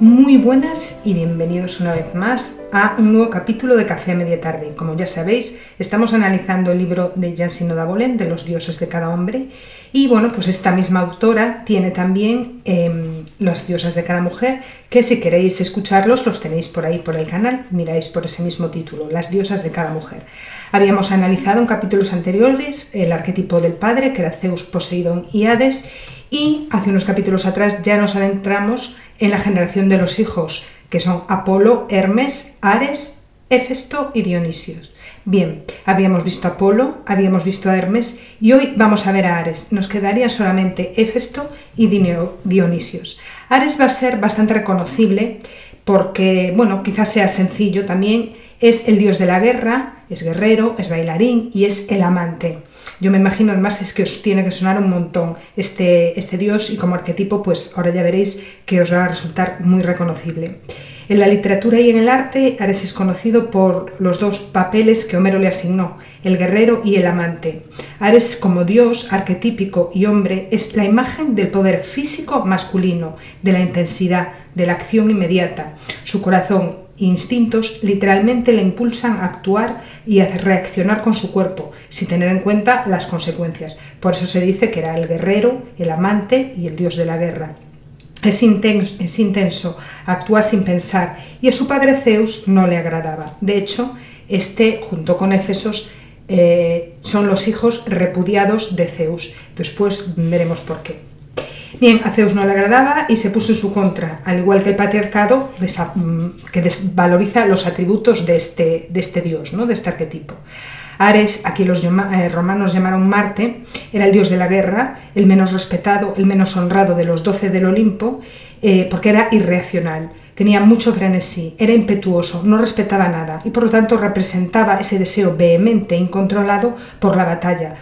Muy buenas y bienvenidos una vez más a un nuevo capítulo de Café a Media Tarde. Como ya sabéis, estamos analizando el libro de Jansino Dabolén, de los dioses de cada hombre. Y bueno, pues esta misma autora tiene también eh, Las diosas de cada mujer, que si queréis escucharlos los tenéis por ahí por el canal, miráis por ese mismo título, Las diosas de cada mujer. Habíamos analizado en capítulos anteriores el arquetipo del padre, que era Zeus, Poseidón y Hades, y hace unos capítulos atrás ya nos adentramos en la generación de los hijos, que son Apolo, Hermes, Ares, Éfesto y Dionisios. Bien, habíamos visto a Apolo, habíamos visto a Hermes y hoy vamos a ver a Ares. Nos quedaría solamente Éfesto y Dionisios. Ares va a ser bastante reconocible porque, bueno, quizás sea sencillo también, es el dios de la guerra, es guerrero, es bailarín y es el amante. Yo me imagino además es que os tiene que sonar un montón este, este dios y como arquetipo pues ahora ya veréis que os va a resultar muy reconocible. En la literatura y en el arte, Ares es conocido por los dos papeles que Homero le asignó, el guerrero y el amante. Ares como dios, arquetípico y hombre, es la imagen del poder físico masculino, de la intensidad, de la acción inmediata. Su corazón instintos literalmente le impulsan a actuar y a reaccionar con su cuerpo, sin tener en cuenta las consecuencias. Por eso se dice que era el guerrero, el amante y el dios de la guerra. Es intenso, actúa sin pensar y a su padre Zeus no le agradaba. De hecho, este, junto con Éfesos, eh, son los hijos repudiados de Zeus. Después veremos por qué. Bien, a Zeus no le agradaba y se puso en su contra, al igual que el patriarcado mm, que desvaloriza los atributos de este, de este dios, ¿no? de este arquetipo. Ares, aquí los eh, romanos llamaron Marte, era el dios de la guerra, el menos respetado, el menos honrado de los doce del Olimpo, eh, porque era irreaccional, tenía mucho frenesí, era impetuoso, no respetaba nada y por lo tanto representaba ese deseo vehemente e incontrolado por la batalla,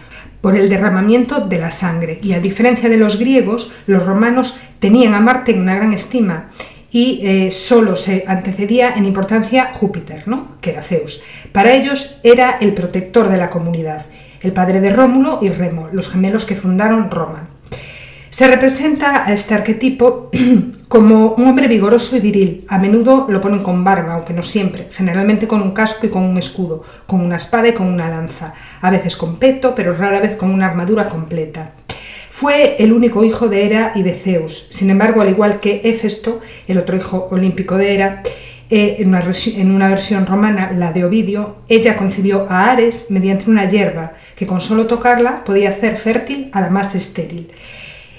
por el derramamiento de la sangre. Y a diferencia de los griegos, los romanos tenían a Marte en una gran estima y eh, solo se antecedía en importancia Júpiter, ¿no? que era Zeus. Para ellos era el protector de la comunidad, el padre de Rómulo y Remo, los gemelos que fundaron Roma. Se representa a este arquetipo como un hombre vigoroso y viril. A menudo lo ponen con barba, aunque no siempre, generalmente con un casco y con un escudo, con una espada y con una lanza, a veces con peto, pero rara vez con una armadura completa. Fue el único hijo de Hera y de Zeus. Sin embargo, al igual que Éfesto, el otro hijo olímpico de Hera, eh, en, una en una versión romana, la de Ovidio, ella concibió a Ares mediante una hierba que con solo tocarla podía hacer fértil a la más estéril.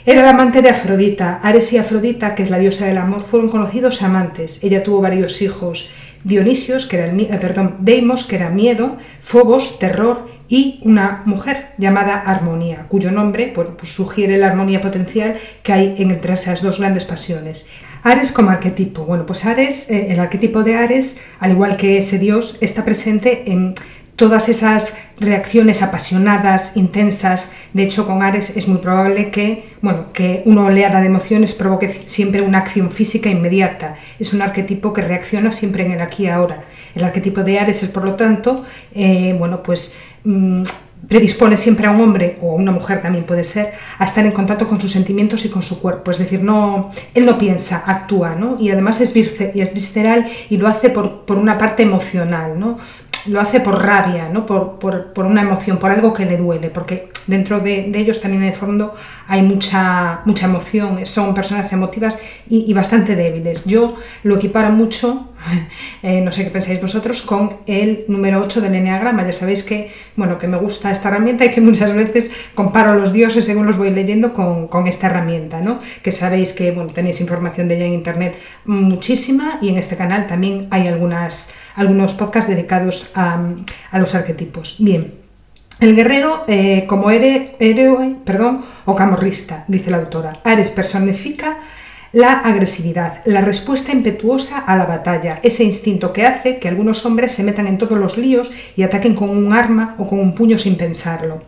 Era el amante de Afrodita. Ares y Afrodita, que es la diosa del amor, fueron conocidos amantes. Ella tuvo varios hijos. Dionisios, que era eh, perdón, Deimos, que era miedo, Fobos, terror, y una mujer llamada Armonía, cuyo nombre pues sugiere la armonía potencial que hay entre esas dos grandes pasiones. Ares como arquetipo. Bueno, pues Ares, eh, el arquetipo de Ares, al igual que ese dios, está presente en todas esas reacciones apasionadas, intensas. De hecho, con Ares es muy probable que, bueno, que una oleada de emociones provoque siempre una acción física inmediata. Es un arquetipo que reacciona siempre en el aquí y ahora. El arquetipo de Ares es, por lo tanto, eh, bueno, pues mm, predispone siempre a un hombre o a una mujer también puede ser a estar en contacto con sus sentimientos y con su cuerpo. Es decir, no, él no piensa, actúa, ¿no? Y además es, es visceral y lo hace por, por una parte emocional, ¿no? Lo hace por rabia, ¿no? por, por, una emoción, por algo que le duele, porque dentro de, ellos también en el fondo hay mucha, mucha emoción, son personas emotivas y, bastante débiles. Yo lo equiparo mucho, eh, no sé qué pensáis vosotros, con el número 8 del Enneagrama. Ya sabéis que, bueno, que me gusta esta herramienta y que muchas veces comparo los dioses según los voy leyendo con, con esta herramienta, ¿no? que sabéis que bueno, tenéis información de ella en internet muchísima y en este canal también hay algunas, algunos podcasts dedicados a, a los arquetipos. Bien. El guerrero eh, como héroe perdón, o camorrista, dice la autora. Ares personifica la agresividad, la respuesta impetuosa a la batalla, ese instinto que hace que algunos hombres se metan en todos los líos y ataquen con un arma o con un puño sin pensarlo.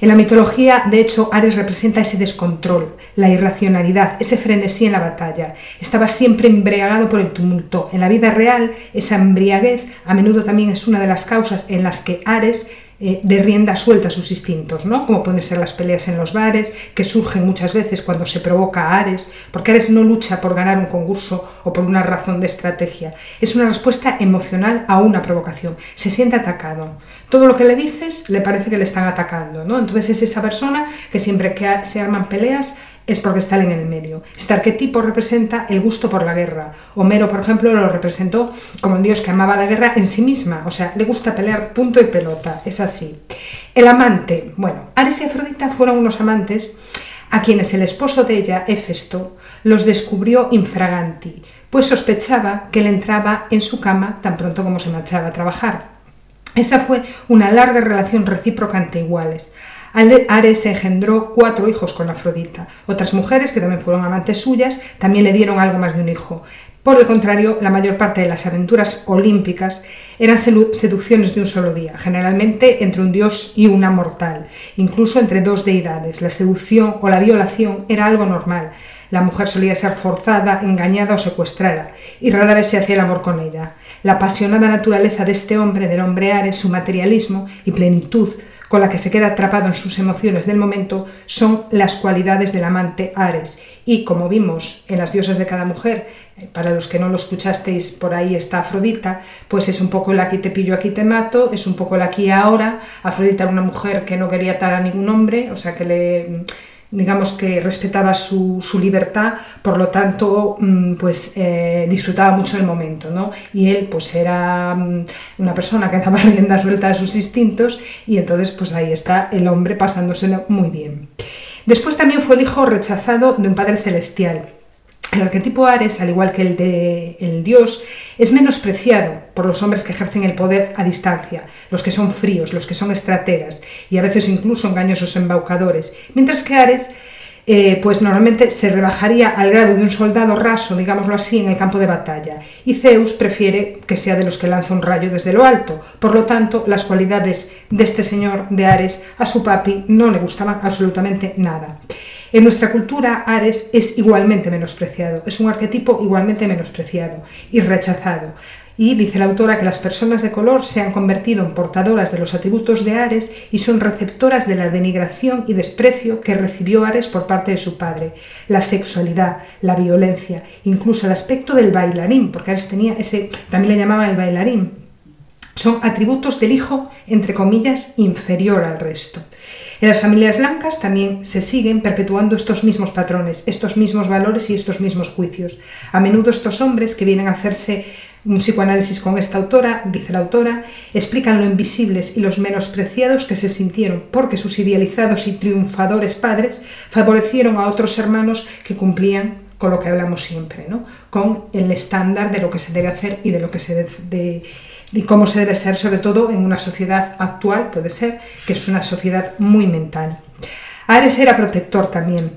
En la mitología, de hecho, Ares representa ese descontrol, la irracionalidad, ese frenesí en la batalla. Estaba siempre embriagado por el tumulto. En la vida real, esa embriaguez a menudo también es una de las causas en las que Ares eh, de rienda suelta sus instintos, ¿no? como pueden ser las peleas en los bares, que surgen muchas veces cuando se provoca a Ares, porque Ares no lucha por ganar un concurso o por una razón de estrategia, es una respuesta emocional a una provocación, se siente atacado. Todo lo que le dices le parece que le están atacando, ¿no? entonces es esa persona que siempre que se arman peleas es porque está en el medio. Este arquetipo representa el gusto por la guerra. Homero, por ejemplo, lo representó como un dios que amaba la guerra en sí misma, o sea, le gusta pelear punto y pelota, es así. El amante, bueno, Ares y Afrodita fueron unos amantes a quienes el esposo de ella, Hefesto, los descubrió infraganti, pues sospechaba que él entraba en su cama tan pronto como se marchaba a trabajar. Esa fue una larga relación recíproca ante iguales. Ares engendró cuatro hijos con Afrodita. Otras mujeres, que también fueron amantes suyas, también le dieron algo más de un hijo. Por el contrario, la mayor parte de las aventuras olímpicas eran seducciones de un solo día, generalmente entre un dios y una mortal, incluso entre dos deidades. La seducción o la violación era algo normal. La mujer solía ser forzada, engañada o secuestrada, y rara vez se hacía el amor con ella. La apasionada naturaleza de este hombre, del hombre Ares, su materialismo y plenitud, con la que se queda atrapado en sus emociones del momento son las cualidades del amante Ares. Y como vimos en las diosas de cada mujer, eh, para los que no lo escuchasteis, por ahí está Afrodita, pues es un poco el aquí te pillo, aquí te mato, es un poco el aquí ahora. Afrodita era una mujer que no quería atar a ningún hombre, o sea que le digamos que respetaba su, libertad, por lo tanto, mm, pues eh, disfrutaba mucho del momento, ¿no? Y él, pues era mm, una persona que daba rienda suelta a sus instintos y entonces, pues ahí está el hombre pasándoselo muy bien. Después también fue el hijo rechazado de un padre celestial. El arquetipo Ares, al igual que el de el dios, es menospreciado por los hombres que ejercen el poder a distancia, los que son fríos, los que son estrategas y a veces incluso engañosos embaucadores, mientras que Ares eh, pues normalmente se rebajaría al grado de un soldado raso, digámoslo así, en el campo de batalla, y Zeus prefiere que sea de los que lanza un rayo desde lo alto. Por lo tanto, las cualidades de este señor de Ares a su papi no le gustaban absolutamente nada. En nuestra cultura, Ares es igualmente menospreciado, es un arquetipo igualmente menospreciado y rechazado. Y dice la autora que las personas de color se han convertido en portadoras de los atributos de Ares y son receptoras de la denigración y desprecio que recibió Ares por parte de su padre. La sexualidad, la violencia, incluso el aspecto del bailarín, porque Ares tenía ese, también le llamaban el bailarín. Son atributos del hijo, entre comillas, inferior al resto. En las familias blancas también se siguen perpetuando estos mismos patrones, estos mismos valores y estos mismos juicios. A menudo estos hombres que vienen a hacerse un psicoanálisis con esta autora, dice la autora, explican lo invisibles y los menospreciados que se sintieron porque sus idealizados y triunfadores padres favorecieron a otros hermanos que cumplían con lo que hablamos siempre, ¿no? con el estándar de lo que se debe hacer y de lo que se debe y cómo se debe ser, sobre todo en una sociedad actual, puede ser, que es una sociedad muy mental. Ares era protector también.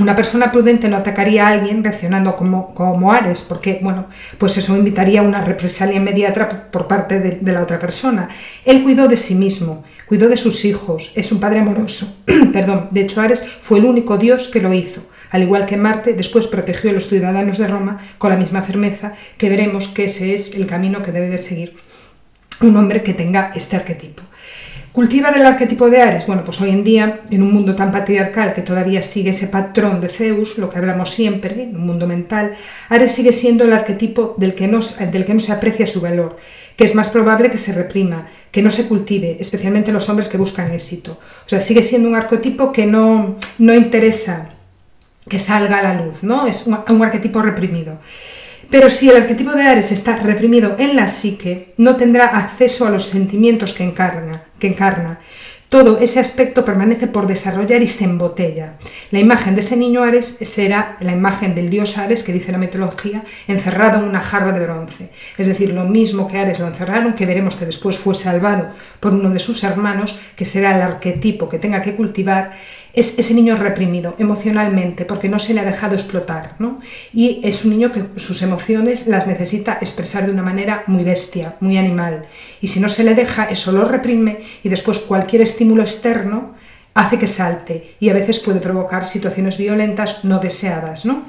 Una persona prudente no atacaría a alguien reaccionando como, como Ares, porque, bueno, pues eso invitaría a una represalia inmediata por parte de, de la otra persona. Él cuidó de sí mismo, cuidó de sus hijos, es un padre amoroso. Perdón, de hecho Ares fue el único dios que lo hizo. Al igual que Marte, después protegió a los ciudadanos de Roma con la misma firmeza que veremos que ese es el camino que debe de seguir un hombre que tenga este arquetipo. ¿Cultivar el arquetipo de Ares? Bueno, pues hoy en día, en un mundo tan patriarcal que todavía sigue ese patrón de Zeus, lo que hablamos siempre, en un mundo mental, Ares sigue siendo el arquetipo del que, no, del que no se aprecia su valor, que es más probable que se reprima, que no se cultive, especialmente los hombres que buscan éxito. O sea, sigue siendo un arquetipo que no, no interesa que salga a la luz, ¿no? Es un, arquetipo reprimido. Pero si el arquetipo de Ares está reprimido en la psique, no tendrá acceso a los sentimientos que encarna, que encarna. Todo ese aspecto permanece por desarrollar y se embotella. La imagen de ese niño Ares será la imagen del dios Ares, que dice la mitología, encerrado en una jarra de bronce. Es decir, lo mismo que Ares lo encerraron, que veremos que después fue salvado por uno de sus hermanos, que será el arquetipo que tenga que cultivar, es ese niño reprimido emocionalmente porque no se le ha dejado explotar. ¿no? Y es un niño que sus emociones las necesita expresar de una manera muy bestia, muy animal. Y si no se le deja, eso lo reprime y después cualquier estímulo externo hace que salte y a veces puede provocar situaciones violentas no deseadas, ¿no?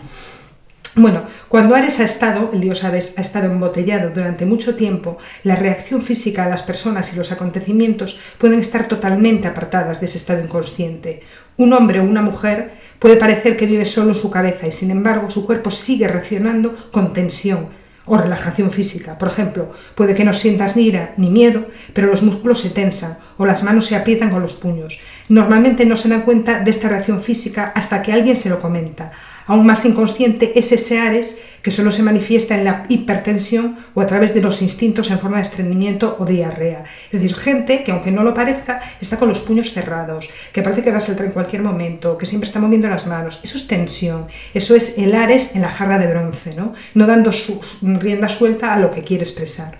Bueno, cuando Ares ha estado, el dios Ares ha estado embotellado durante mucho tiempo, la reacción física a las personas y los acontecimientos pueden estar totalmente apartadas de ese estado inconsciente. Un hombre o una mujer puede parecer que vive solo en su cabeza y sin embargo su cuerpo sigue reaccionando con tensión o relajación física. Por ejemplo, puede que no sientas ni ira ni miedo, pero los músculos se tensan o las manos se aprietan con los puños. Normalmente no se dan cuenta de esta reacción física hasta que alguien se lo comenta. Aún más inconsciente es ese Ares que solo se manifiesta en la hipertensión o a través de los instintos en forma de estreñimiento o diarrea. Es decir, gente que aunque no lo parezca, está con los puños cerrados, que parece que va a saltar en cualquier momento, que siempre está moviendo las manos. Eso es tensión, eso es el Ares en la jarra de bronce, no, no dando su, rienda suelta a lo que quiere expresar.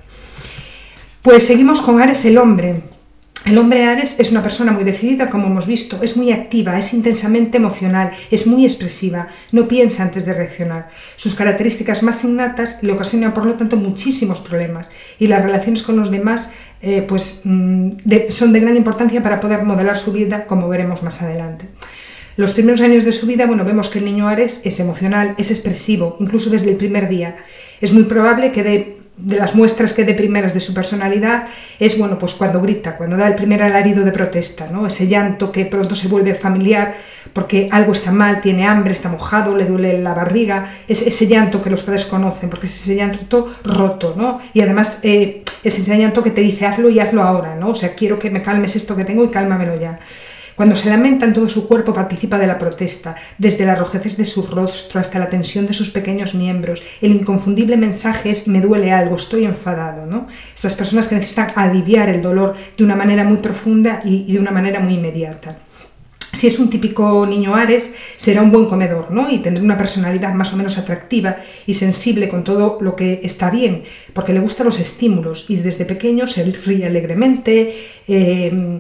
Pues seguimos con Ares el hombre. El hombre Ares es una persona muy decidida, como hemos visto, es muy activa, es intensamente emocional, es muy expresiva, no piensa antes de reaccionar. Sus características más innatas le ocasionan, por lo tanto, muchísimos problemas y las relaciones con los demás eh, pues, mm, son de gran importancia para poder modelar su vida, como veremos más adelante. Los primeros años de su vida, bueno, vemos que el niño Ares es emocional, es expresivo, incluso desde el primer día. Es muy probable que de de las muestras que de primeras de su personalidad es bueno pues cuando grita, cuando da el primer alarido de protesta, ¿no? ese llanto que pronto se vuelve familiar porque algo está mal, tiene hambre, está mojado, le duele la barriga, es ese llanto que los padres conocen, porque es ese llanto roto, ¿no? Y además eh, es ese llanto que te dice hazlo y hazlo ahora, ¿no? O sea, quiero que me calmes esto que tengo y cálmamelo ya. Cuando se lamenta en todo su cuerpo participa de la protesta, desde las rojeces de su rostro hasta la tensión de sus pequeños miembros. El inconfundible mensaje es me duele algo, estoy enfadado. ¿no? Estas personas que necesitan aliviar el dolor de una manera muy profunda y, de una manera muy inmediata. Si es un típico niño Ares, será un buen comedor, ¿no? Y tendrá una personalidad más o menos atractiva y sensible con todo lo que está bien, porque le gustan los estímulos y desde pequeño se ríe alegremente, eh,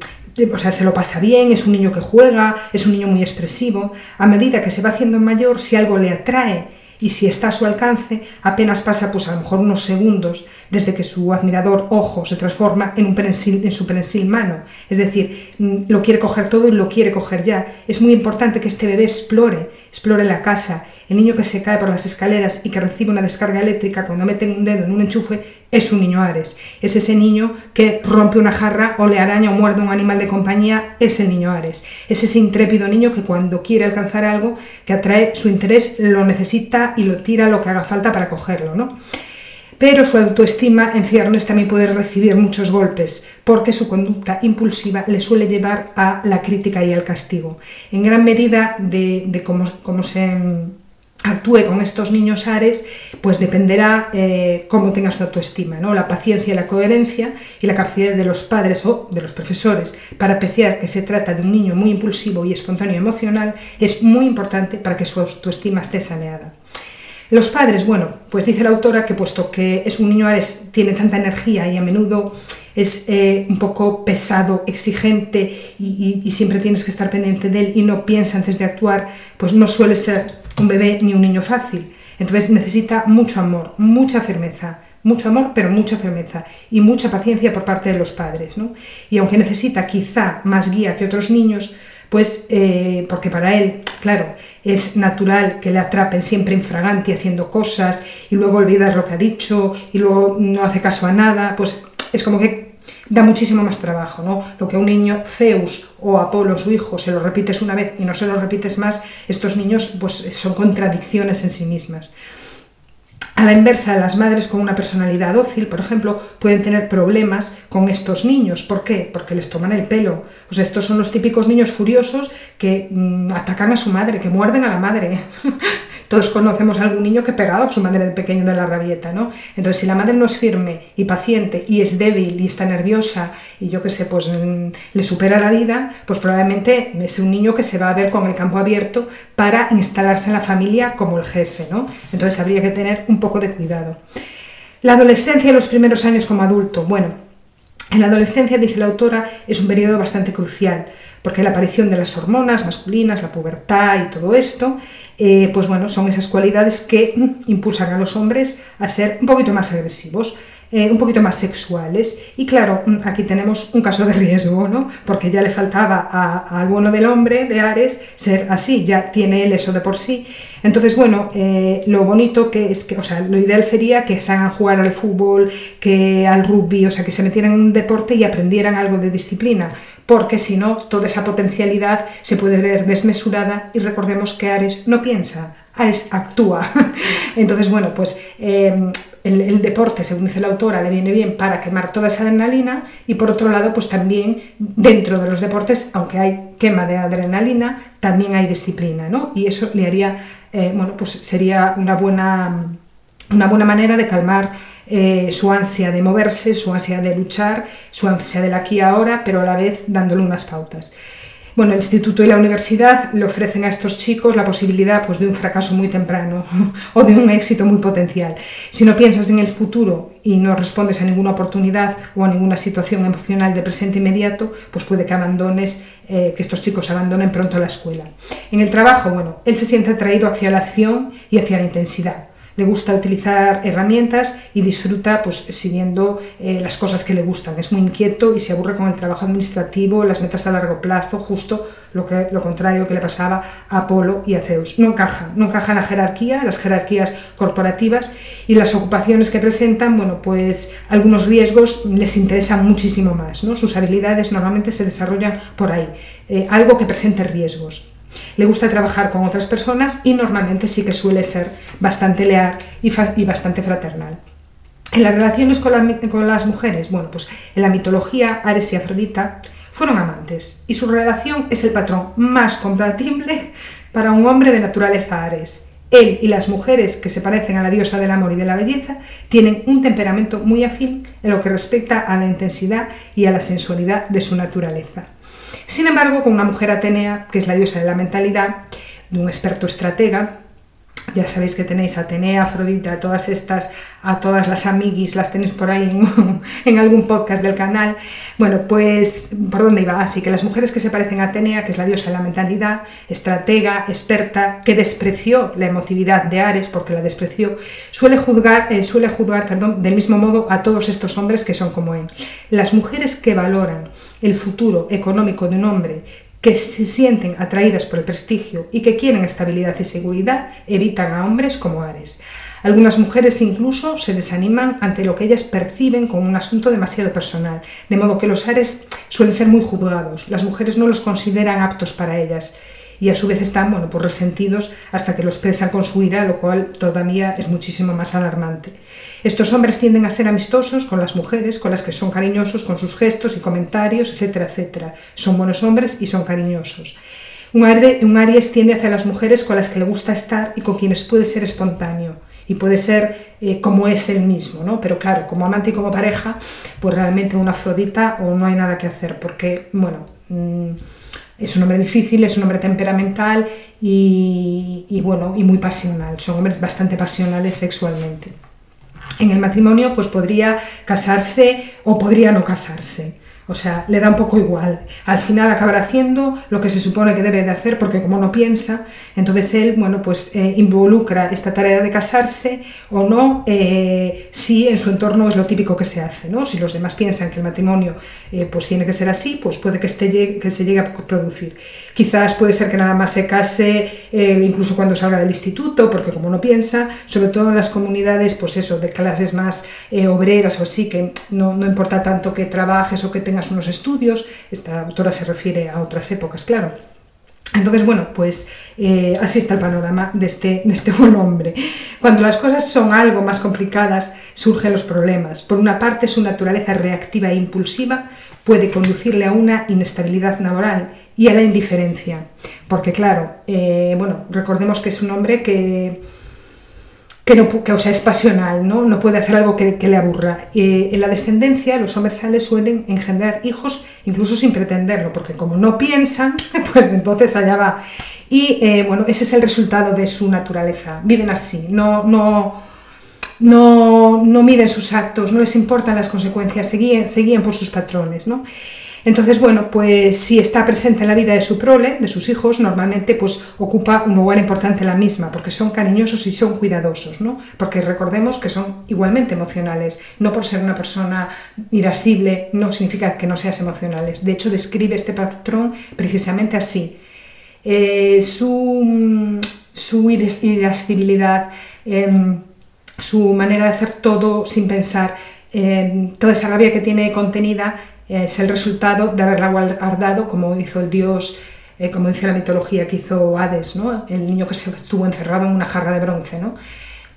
o sea, se lo pasa bien, es un niño que juega, es un niño muy expresivo. A medida que se va haciendo mayor, si algo le atrae y si está a su alcance, apenas pasa pues a lo mejor unos segundos desde que su admirador ojo se transforma en, un en su prensil mano. Es decir, mm, lo quiere coger todo y lo quiere coger ya. Es muy importante que este bebé explore, explore la casa. El niño que se cae por las escaleras y que recibe una descarga eléctrica cuando mete un dedo en un enchufe es un niño Ares. Es ese niño que rompe una jarra o le araña o muerde un animal de compañía, es el niño Ares. Es ese intrépido niño que cuando quiere alcanzar algo que atrae su interés, lo necesita y lo tira lo que haga falta para cogerlo, ¿no? Pero su autoestima en ciernes también puede recibir muchos golpes, porque su conducta impulsiva le suele llevar a la crítica y al castigo. En gran medida de, cómo, se actúe con estos niños ares, pues dependerá eh, cómo tenga su autoestima, ¿no? la paciencia la coherencia y la capacidad de los padres o de los profesores para apreciar que se trata de un niño muy impulsivo y espontáneo emocional es muy importante para que su autoestima esté saneada. Los padres, bueno, pues dice la autora que puesto que es un niño Ares, tiene tanta energía y a menudo es eh, un poco pesado, exigente y, siempre tienes que estar pendiente de él y no piensa antes de actuar, pues no suele ser un bebé ni un niño fácil. Entonces necesita mucho amor, mucha firmeza, mucho amor, pero mucha firmeza y mucha paciencia por parte de los padres. ¿no? Y aunque necesita quizá más guía que otros niños, pues eh, porque para él, claro, es natural que le atrapen siempre infraganti haciendo cosas y luego olvidar lo que ha dicho y luego no hace caso a nada, pues es como que da muchísimo más trabajo, ¿no? Lo que un niño Zeus o Apolo, su hijo, se lo repites una vez y no se lo repites más, estos niños pues son contradicciones en sí mismas. A la inversa, las madres con una personalidad dócil, por ejemplo, pueden tener problemas con estos niños. ¿Por qué? Porque les toman el pelo. O estos son los típicos niños furiosos que mm, atacan a su madre, que muerden a la madre. Todos conocemos a algún niño que pegado a su madre de pequeño de la rabieta, ¿no? Entonces, si la madre no es firme y paciente y es débil y está nerviosa y yo qué sé, pues mm, le supera la vida, pues probablemente es un niño que se va a ver con el campo abierto para instalarse en la familia como el jefe, ¿no? Entonces, habría que tener un poco de cuidado. La adolescencia y los primeros años como adulto. Bueno, en la adolescencia, dice la autora, es un periodo bastante crucial, porque la aparición de las hormonas masculinas, la pubertad y todo esto eh, pues bueno, son esas cualidades que mm, impulsan a los hombres a ser un poquito más agresivos. Eh, un poquito más sexuales. Y claro, mm, aquí tenemos un caso de riesgo, ¿no? Porque ya le faltaba al bueno del hombre, de Ares, ser así, ya tiene él eso de por sí. Entonces, bueno, eh, lo bonito que es que, o sea, lo ideal sería que se hagan jugar al fútbol, que al rugby, o sea, que se metieran en un deporte y aprendieran algo de disciplina, porque si no, toda esa potencialidad se puede ver desmesurada y recordemos que Ares no piensa, Ares actúa. Entonces, bueno, pues em, el, deporte, según dice la autora, le viene bien para quemar toda esa adrenalina y por otro lado, pues también dentro de los deportes, aunque hay quema de adrenalina, también hay disciplina, ¿no? Y eso le haría, eh, bueno, pues sería una buena, una buena manera de calmar eh, su ansia de moverse, su ansia de luchar, su ansia del aquí y ahora, pero a la vez dándole unas pautas. Bueno, el instituto y la universidad le ofrecen a estos chicos la posibilidad pues, de un fracaso muy temprano o de un éxito muy potencial. Si no piensas en el futuro y no respondes a ninguna oportunidad o a ninguna situación emocional de presente inmediato, pues puede que abandones, eh, que estos chicos abandonen pronto la escuela. En el trabajo, bueno, él se siente atraído hacia la acción y hacia la intensidad le gusta utilizar herramientas y disfruta pues siguiendo eh, las cosas que le gustan. Es muy inquieto y se aburre con el trabajo administrativo, las metas a largo plazo, justo lo, que, lo contrario que le pasaba a Apolo y a Zeus. No encaja, no encaja en la jerarquía, las jerarquías corporativas y las ocupaciones que presentan, bueno, pues algunos riesgos les interesan muchísimo más. ¿no? Sus habilidades normalmente se desarrollan por ahí, eh, algo que presente riesgos. Le gusta trabajar con otras personas y normalmente sí que suele ser bastante leal y, bastante fraternal. En las relaciones con, con, las mujeres, bueno, pues en la mitología Ares y Afrodita fueron amantes y su relación es el patrón más compatible para un hombre de naturaleza Ares. Él y las mujeres que se parecen a la diosa del amor y de la belleza tienen un temperamento muy afín en lo que respecta a la intensidad y a la sensualidad de su naturaleza. Sin embargo, con una mujer Atenea, que es la diosa de la mentalidad, de un experto estratega, ya sabéis que tenéis Atenea, Afrodita, todas estas, a todas las amiguis, las tenéis por ahí en, algún podcast del canal. Bueno, pues, ¿por dónde iba? Así que las mujeres que se parecen a Atenea, que es la diosa de la mentalidad, estratega, experta, que despreció la emotividad de Ares, porque la despreció, suele juzgar, eh, suele juzgar perdón, del mismo modo a todos estos hombres que son como él. Las mujeres que valoran el futuro económico de un hombre, que se sienten atraídas por el prestigio y que quieren estabilidad y seguridad, evitan a hombres como Ares. Algunas mujeres incluso se desaniman ante lo que ellas perciben como un asunto demasiado personal, de modo que los Ares suelen ser muy juzgados, las mujeres no los consideran aptos para ellas y a su vez están bueno, pues resentidos hasta que los expresan con su ira, lo cual todavía es muchísimo más alarmante. Estos hombres tienden a ser amistosos con las mujeres, con las que son cariñosos con sus gestos y comentarios, etcétera, etcétera. Son buenos hombres y son cariñosos. Un, Aries tiende hacia las mujeres con las que le gusta estar y con quienes puede ser espontáneo y puede ser eh, como es él mismo, ¿no? Pero claro, como amante y como pareja, pues realmente una Afrodita o no hay nada que hacer, porque, bueno, mm, es un hombre difícil, es un hombre temperamental y, bueno, y muy pasional. Son hombres bastante pasionales sexualmente. En el matrimonio pues podría casarse o podría no casarse. O sea, le da un poco igual. Al final acabará haciendo lo que se supone que debe de hacer porque como no piensa, entonces él, bueno, pues eh, involucra esta tarea de casarse o no, eh, si en su entorno es lo típico que se hace, ¿no? Si los demás piensan que el matrimonio eh, pues tiene que ser así, pues puede que, esté, que se llegue a producir. Quizás puede ser que nada más se case incluso cuando salga del instituto, porque como no piensa, sobre todo en las comunidades, pues eso, de clases más obreras o así, que no, no importa tanto que trabajes o que tengas unos estudios, esta autora se refiere a otras épocas, claro. Entonces, bueno, pues eh, así está el panorama de este, de este buen hombre. Cuando las cosas son algo más complicadas, surgen los problemas. Por una parte, su naturaleza reactiva e impulsiva puede conducirle a una inestabilidad laboral y a la indiferencia. Porque, claro, eh, bueno, recordemos que es un hombre que que, no, o sea, es pasional, ¿no? no puede hacer algo que, le aburra. en la descendencia, los hombres sales suelen engendrar hijos incluso sin pretenderlo, porque como no piensan, pues entonces allá va. Y eh, bueno, ese es el resultado de su naturaleza. Viven así, no, no, no, no miden sus actos, no les importan las consecuencias, seguían, seguían por sus patrones. ¿no? Entonces, bueno, pues si está presente en la vida de su prole, de sus hijos, normalmente pues ocupa un lugar importante en la misma, porque son cariñosos y son cuidadosos, ¿no? Porque recordemos que son igualmente emocionales. No por ser una persona irascible no significa que no seas emocionales. De hecho, describe este patrón precisamente así. Eh, su, su irascibilidad, em, su manera de hacer todo sin pensar, em, toda esa rabia que tiene contenida es el resultado de haberla guardado como hizo el dios, eh, como dice la mitología que hizo Hades, ¿no? el niño que se estuvo encerrado en una jarra de bronce. ¿no?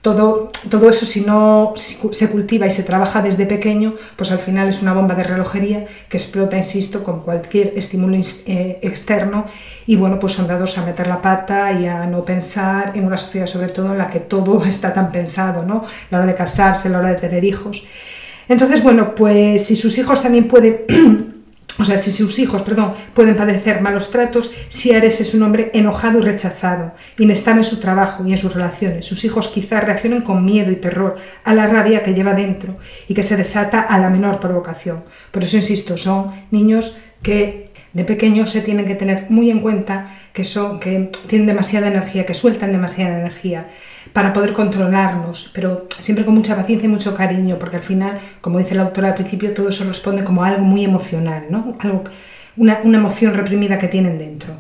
Todo, todo eso si no se cultiva y se trabaja desde pequeño, pues al final es una bomba de relojería que explota, insisto, con cualquier estímulo eh, externo y bueno, pues son dados a meter la pata y a no pensar en una sociedad sobre todo en la que todo está tan pensado, ¿no? La hora de casarse, la hora de tener hijos. Entonces, bueno, pues si sus hijos también pueden, o sea, si sus hijos, perdón, pueden padecer malos tratos, si Ares es un hombre enojado y rechazado, inestable en su trabajo y en sus relaciones, sus hijos quizás reaccionen con miedo y terror a la rabia que lleva dentro y que se desata a la menor provocación. Por eso, insisto, son niños que de pequeños se tienen que tener muy en cuenta que son que tienen demasiada energía, que sueltan demasiada energía para poder controlarnos, pero siempre con mucha paciencia y mucho cariño, porque al final, como dice la autora al principio, todo eso responde como algo muy emocional, ¿no? algo, una, una emoción reprimida que tienen dentro.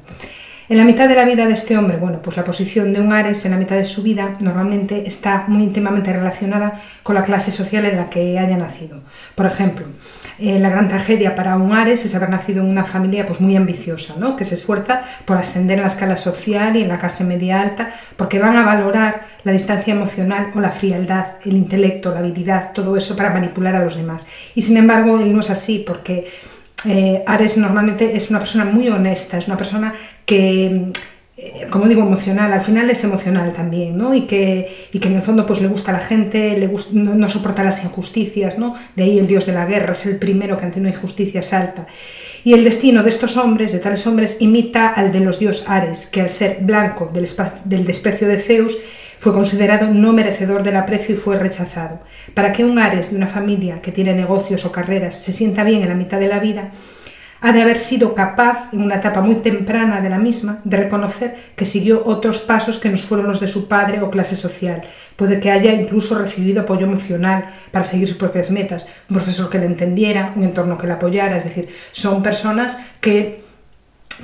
En la mitad de la vida de este hombre, bueno, pues la posición de un Ares en la mitad de su vida normalmente está muy íntimamente relacionada con la clase social en la que haya nacido. Por ejemplo, eh, la gran tragedia para un Ares es haber nacido en una familia pues, muy ambiciosa, ¿no? que se esfuerza por ascender en la escala social y en la clase media alta, porque van a valorar la distancia emocional o la frialdad, el intelecto, la habilidad, todo eso para manipular a los demás. Y sin embargo, él no es así, porque eh, Ares normalmente es una persona muy honesta, es una persona que, eh, como digo, emocional, al final es emocional también, ¿no? Y que, y que en el fondo pues le gusta a la gente, le no, soporta las injusticias, ¿no? De ahí el dios de la guerra, es el primero que ante una injusticia salta. Y el destino de estos hombres, de tales hombres, imita al de los dios Ares, que al ser blanco del desprecio de Zeus, fue considerado no merecedor del aprecio y fue rechazado. Para que un Ares de una familia que tiene negocios o carreras se sienta bien en la mitad de la vida, ha de haber sido capaz, en una etapa muy temprana de la misma, de reconocer que siguió otros pasos que no fueron los de su padre o clase social. Puede que haya incluso recibido apoyo emocional para seguir sus propias metas, un profesor que le entendiera, un entorno que le apoyara, es decir, son personas que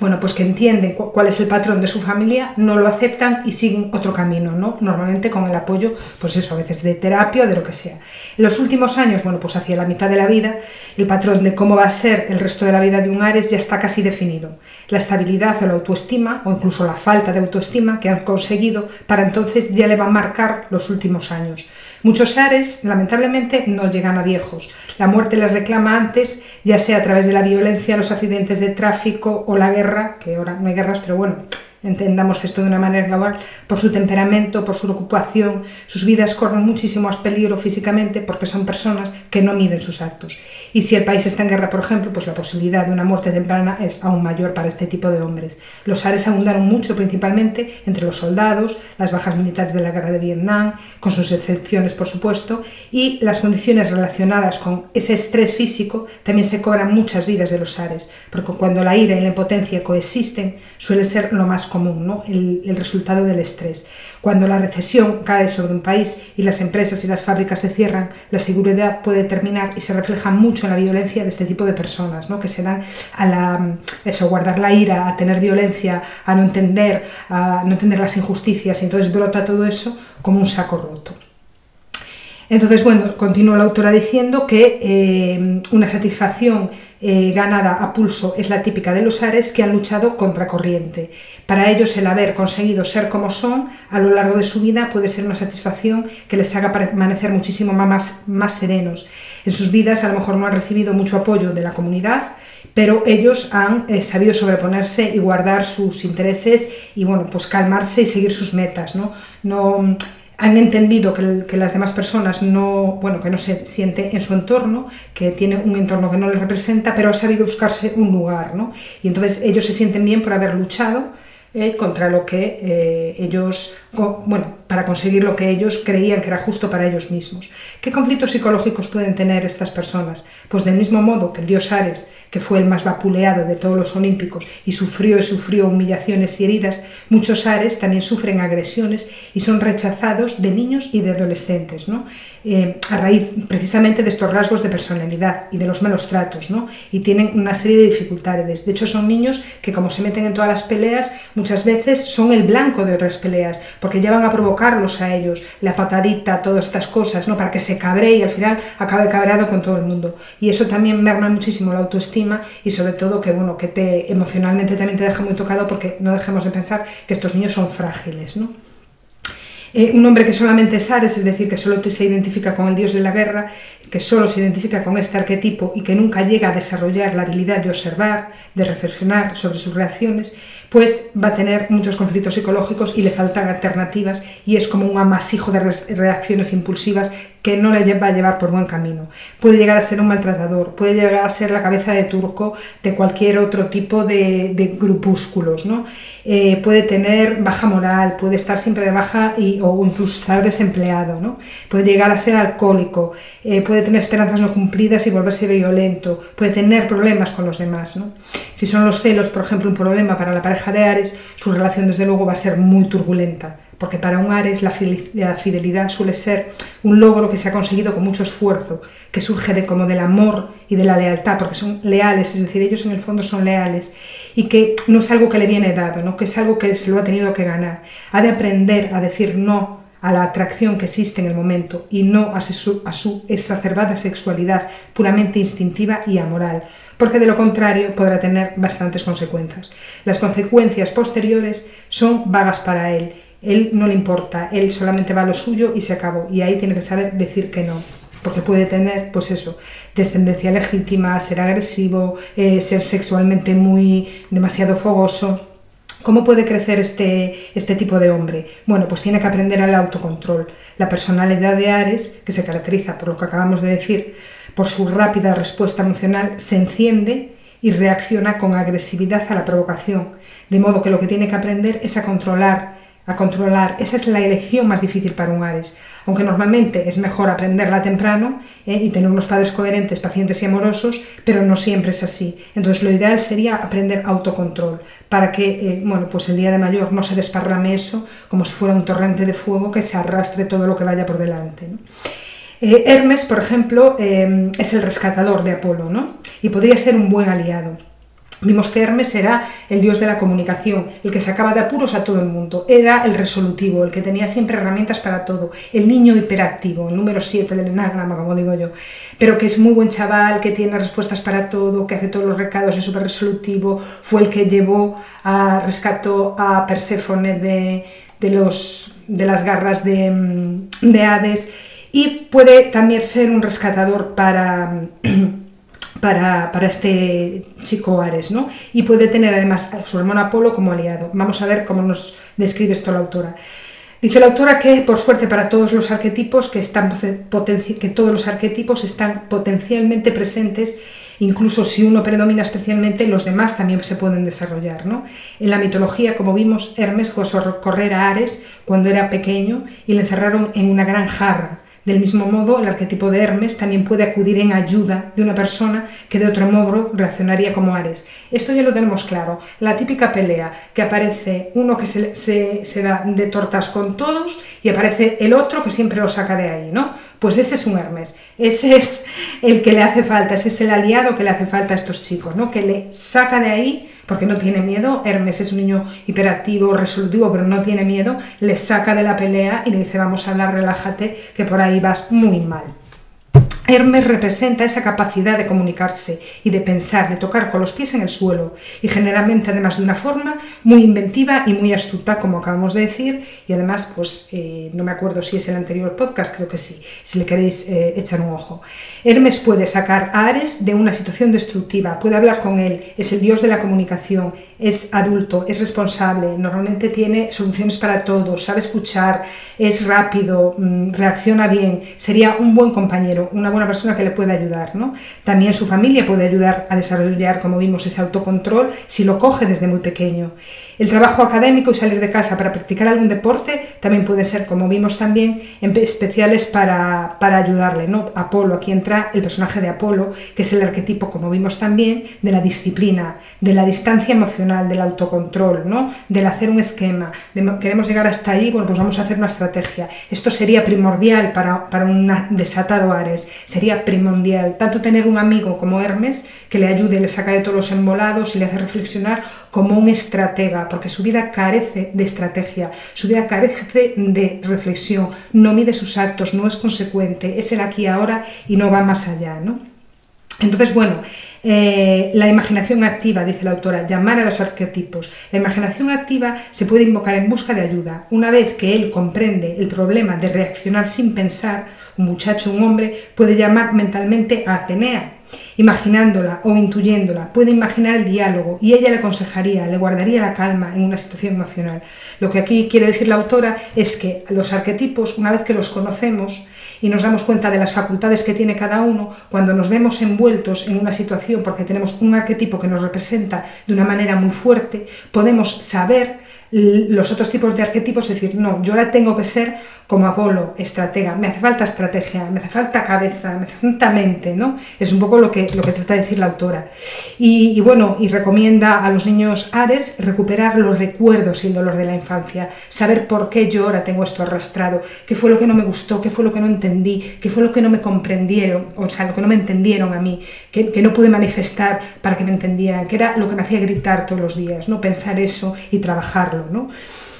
bueno, pues que entienden cuál es el patrón de su familia, no lo aceptan y siguen otro camino, ¿no? Normalmente con el apoyo, pues eso, a veces de terapia o de lo que sea. En los últimos años, bueno, pues hacia la mitad de la vida, el patrón de cómo va a ser el resto de la vida de un Ares ya está casi definido. La estabilidad o la autoestima, o incluso la falta de autoestima que han conseguido, para entonces ya le va a marcar los últimos años. Muchos Ares, lamentablemente, no llegan a viejos. La muerte les reclama antes, ya sea a través de la violencia, los accidentes de tráfico o la guerra, que ahora no hay guerras, pero bueno, entendamos esto de una manera global, por su temperamento, por su ocupación, sus vidas corren muchísimo más peligro físicamente porque son personas que no miden sus actos. Y si el país está en guerra, por ejemplo, pues la posibilidad de una muerte temprana es aún mayor para este tipo de hombres. Los Ares abundaron mucho principalmente entre los soldados, las bajas militares de la guerra de Vietnam, con sus excepciones por supuesto, y las condiciones relacionadas con ese estrés físico también se cobran muchas vidas de los Ares, porque cuando la ira y la impotencia coexisten suele ser lo más común, ¿no? el, resultado del estrés. Cuando la recesión cae sobre un país y las empresas y las fábricas se cierran, la seguridad puede terminar y se refleja mucho en la violencia de este tipo de personas, ¿no? que se dan a la, eso, guardar la ira, a tener violencia, a no entender, a no entender las injusticias y entonces brota todo eso como un saco roto. Entonces, bueno, continúa la autora diciendo que eh, una satisfacción eh, ganada a pulso es la típica de los Ares que han luchado contra corriente. Para ellos el haber conseguido ser como son a lo largo de su vida puede ser una satisfacción que les haga permanecer muchísimo más, más serenos. En sus vidas a lo mejor no han recibido mucho apoyo de la comunidad, pero ellos han eh, sabido sobreponerse y guardar sus intereses y bueno, pues calmarse y seguir sus metas, ¿no? no han entendido que, las demás personas no, bueno, que no se siente en su entorno, que tiene un entorno que no les representa, pero ha sabido buscarse un lugar, ¿no? Y entonces ellos se sienten bien por haber luchado eh, contra lo que eh, ellos, bueno, para conseguir lo que ellos creían que era justo para ellos mismos. ¿Qué conflictos psicológicos pueden tener estas personas? Pues del mismo modo que el dios Ares, que fue el más vapuleado de todos los olímpicos y sufrió y sufrió humillaciones y heridas, muchos Ares también sufren agresiones y son rechazados de niños y de adolescentes, ¿no? Eh, a raíz precisamente de estos rasgos de personalidad y de los malos tratos, ¿no? y tienen una serie de dificultades. De hecho, son niños que como se meten en todas las peleas, muchas veces son el blanco de otras peleas, porque llevan a provocarlos a ellos, la patadita, todas estas cosas, ¿no? para que se cabre y al final acabe cabreado con todo el mundo. Y eso también merma muchísimo la autoestima y sobre todo que, bueno, que te emocionalmente también te deja muy tocado porque no dejemos de pensar que estos niños son frágiles. ¿no? Eh, un hombre que solamente es Ares, es decir, que solo se identifica con el dios de la guerra, que solo se identifica con este arquetipo y que nunca llega a desarrollar la habilidad de observar, de reflexionar sobre sus reacciones, pues va a tener muchos conflictos psicológicos y le faltan alternativas y es como un amasijo de reacciones impulsivas que no le va a llevar por buen camino. Puede llegar a ser un maltratador, puede llegar a ser la cabeza de turco de cualquier otro tipo de, grupúsculos, ¿no? Eh, puede tener baja moral, puede estar siempre de baja y, o incluso estar desempleado, ¿no? puede llegar a ser alcohólico, eh, puede tener esperanzas no cumplidas y volverse violento, puede tener problemas con los demás. ¿no? Si son los celos, por ejemplo, un problema para la pareja de Ares, su relación desde luego va a ser muy turbulenta porque para un Ares la fidelidad suele ser un logro que se ha conseguido con mucho esfuerzo, que surge de como del amor y de la lealtad, porque son leales, es decir, ellos en el fondo son leales, y que no es algo que le viene dado, ¿no? que es algo que se lo ha tenido que ganar. Ha de aprender a decir no a la atracción que existe en el momento y no a su, exacerbada sexualidad puramente instintiva y amoral, porque de lo contrario podrá tener bastantes consecuencias. Las consecuencias posteriores son vagas para él él no le importa, él solamente va a lo suyo y se acabó. Y ahí tiene que saber decir que no. Porque puede tener, pues eso, descendencia legítima, ser agresivo, eh, ser sexualmente muy demasiado fogoso. ¿Cómo puede crecer este, este tipo de hombre? Bueno, pues tiene que aprender al autocontrol. La personalidad de Ares, que se caracteriza por lo que acabamos de decir, por su rápida respuesta emocional, se enciende y reacciona con agresividad a la provocación. De modo que lo que tiene que aprender es a controlar a controlar. Esa es la elección más difícil para un Ares, aunque normalmente es mejor aprenderla temprano ¿eh? y tener unos padres coherentes, pacientes y amorosos, pero no siempre es así. Entonces lo ideal sería aprender autocontrol para que eh, bueno, pues el día de mayor no se desparrame eso como si fuera un torrente de fuego que se arrastre todo lo que vaya por delante. Eh, Hermes, por ejemplo, es el rescatador de Apolo ¿no? y podría ser un buen aliado. Vimos que Hermes era el dios de la comunicación, el que sacaba de apuros a todo el mundo, era el resolutivo, el que tenía siempre herramientas para todo, el niño hiperactivo, el número 7 del enagrama, como digo yo, pero que es muy buen chaval, que tiene respuestas para todo, que hace todos los recados, es súper resolutivo, fue el que llevó a rescató a Perséfone de, de, los, de las garras de, de Hades. Y puede también ser un rescatador para para, este chico Ares, ¿no? Y puede tener además a su hermano Apolo como aliado. Vamos a ver cómo nos describe esto la autora. Dice la autora que, por suerte para todos los arquetipos, que, están, que todos los arquetipos están potencialmente presentes, incluso si uno predomina especialmente, los demás también se pueden desarrollar. ¿no? En la mitología, como vimos, Hermes fue a socorrer a Ares cuando era pequeño y le encerraron en una gran jarra. Del mismo modo, el arquetipo de Hermes también puede acudir en ayuda de una persona que de otro modo reaccionaría como Ares. Esto ya lo tenemos claro. La típica pelea, que aparece uno que se, se, da de tortas con todos y aparece el otro que siempre lo saca de ahí, ¿no? Pues ese es un Hermes, ese es el que le hace falta, ese es el aliado que le hace falta a estos chicos, ¿no? Que le saca de ahí porque no tiene miedo. Hermes es un niño hiperactivo, resolutivo, pero no tiene miedo. Le saca de la pelea y le dice, vamos a hablar, relájate, que por ahí vas muy mal. Hermes representa esa capacidad de comunicarse y de pensar, de tocar con los pies en el suelo y generalmente además de una forma muy inventiva y muy astuta, como acabamos de decir, y además, pues eh, no me acuerdo si es el anterior podcast, creo que sí, si le queréis eh, echar un ojo. Hermes puede sacar a Ares de una situación destructiva, puede hablar con él, es el dios de la comunicación, es adulto, es responsable, normalmente tiene soluciones para todo, sabe escuchar, es rápido, mm, reacciona bien, sería un buen compañero, una buena una persona que le puede ayudar. ¿no? También su familia puede ayudar a desarrollar, como vimos, ese autocontrol si lo coge desde muy pequeño. El trabajo académico y salir de casa para practicar algún deporte también puede ser, como vimos también, especiales para, para ayudarle. ¿no? Apolo, aquí entra el personaje de Apolo, que es el arquetipo, como vimos también, de la disciplina, de la distancia emocional, del autocontrol, ¿no? del hacer un esquema, queremos llegar hasta ahí, bueno, pues vamos a hacer una estrategia. Esto sería primordial para, para un desatado Ares, sería primordial, tanto tener un amigo como Hermes, que le ayude, le saca de todos los embolados y le hace reflexionar, como un estratega, porque su vida carece de estrategia, su vida carece de reflexión, no mide sus actos, no es consecuente, es el aquí y ahora y no va más allá. ¿no? Entonces, bueno, eh, la imaginación activa, dice la autora, llamar a los arquetipos. La imaginación activa se puede invocar en busca de ayuda. Una vez que él comprende el problema de reaccionar sin pensar, un muchacho, un hombre, puede llamar mentalmente a Atenea, imaginándola o intuyéndola, puede imaginar el diálogo y ella le aconsejaría, le guardaría la calma en una situación emocional. Lo que aquí quiere decir la autora es que los arquetipos, una vez que los conocemos y nos damos cuenta de las facultades que tiene cada uno, cuando nos vemos envueltos en una situación porque tenemos un arquetipo que nos representa de una manera muy fuerte, podemos saber los otros tipos de arquetipos, es decir, no, yo la tengo que ser como Apolo, estratega, me hace falta estrategia, me hace falta cabeza, me hace falta mente, ¿no? Es un poco lo que, lo que trata de decir la autora. Y, bueno, y recomienda a los niños Ares recuperar los recuerdos y el dolor de la infancia, saber por qué yo ahora tengo esto arrastrado, qué fue lo que no me gustó, qué fue lo que no entendí, qué fue lo que no me comprendieron, o sea, lo que no me entendieron a mí, que, que no pude manifestar para que me entendieran, que era lo que me hacía gritar todos los días, ¿no? Pensar eso y trabajarlo, ¿no?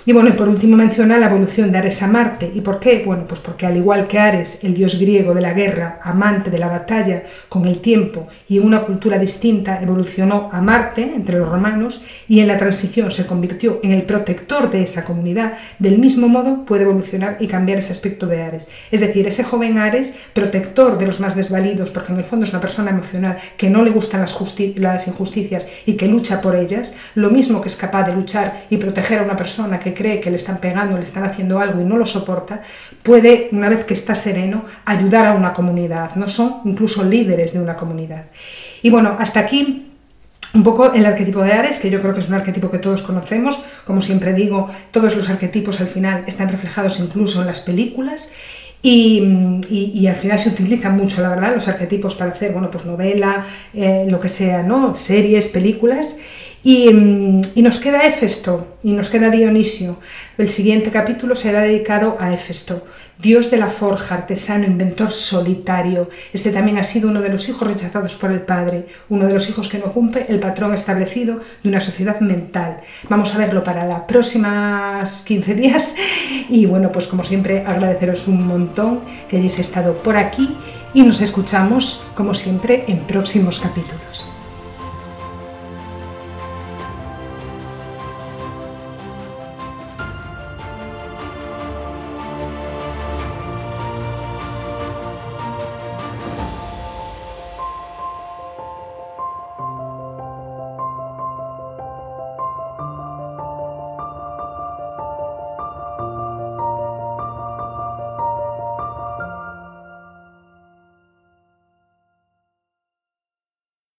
Y bueno, y por último menciona la evolución de Ares a Marte. ¿Y por qué? Bueno, pues porque al igual que Ares, el dios griego de la guerra, amante de la batalla, con el tiempo y en una cultura distinta evolucionó a Marte entre los romanos y en la transición se convirtió en el protector de esa comunidad, del mismo modo puede evolucionar y cambiar ese aspecto de Ares. Es decir, ese joven Ares, protector de los más desvalidos, porque en el fondo es una persona emocional que no le gustan las, las injusticias y que lucha por ellas, lo mismo que es capaz de luchar y proteger a una persona que cree que le están pegando, le están haciendo algo y no lo soporta, puede, una vez que está sereno, ayudar a una comunidad. No son incluso líderes de una comunidad. Y bueno, hasta aquí un poco el arquetipo de Ares, que yo creo que es un arquetipo que todos conocemos. Como siempre digo, todos los arquetipos al final están reflejados incluso en las películas. Y, al final se utilizan mucho, la verdad, los arquetipos para hacer, bueno, pues novela, eh, lo que sea, ¿no? Series, películas. Mm, y, nos queda Éfesto y nos queda Dionisio. El siguiente capítulo será dedicado a Éfesto, dios de la forja, artesano, inventor solitario. Este también ha sido uno de los hijos rechazados por el padre, uno de los hijos que no cumple el patrón establecido de una sociedad mental. Vamos a verlo para las próximas 15 días y bueno, pues como siempre agradeceros un montón que hayáis estado por aquí y nos escuchamos como siempre en próximos capítulos.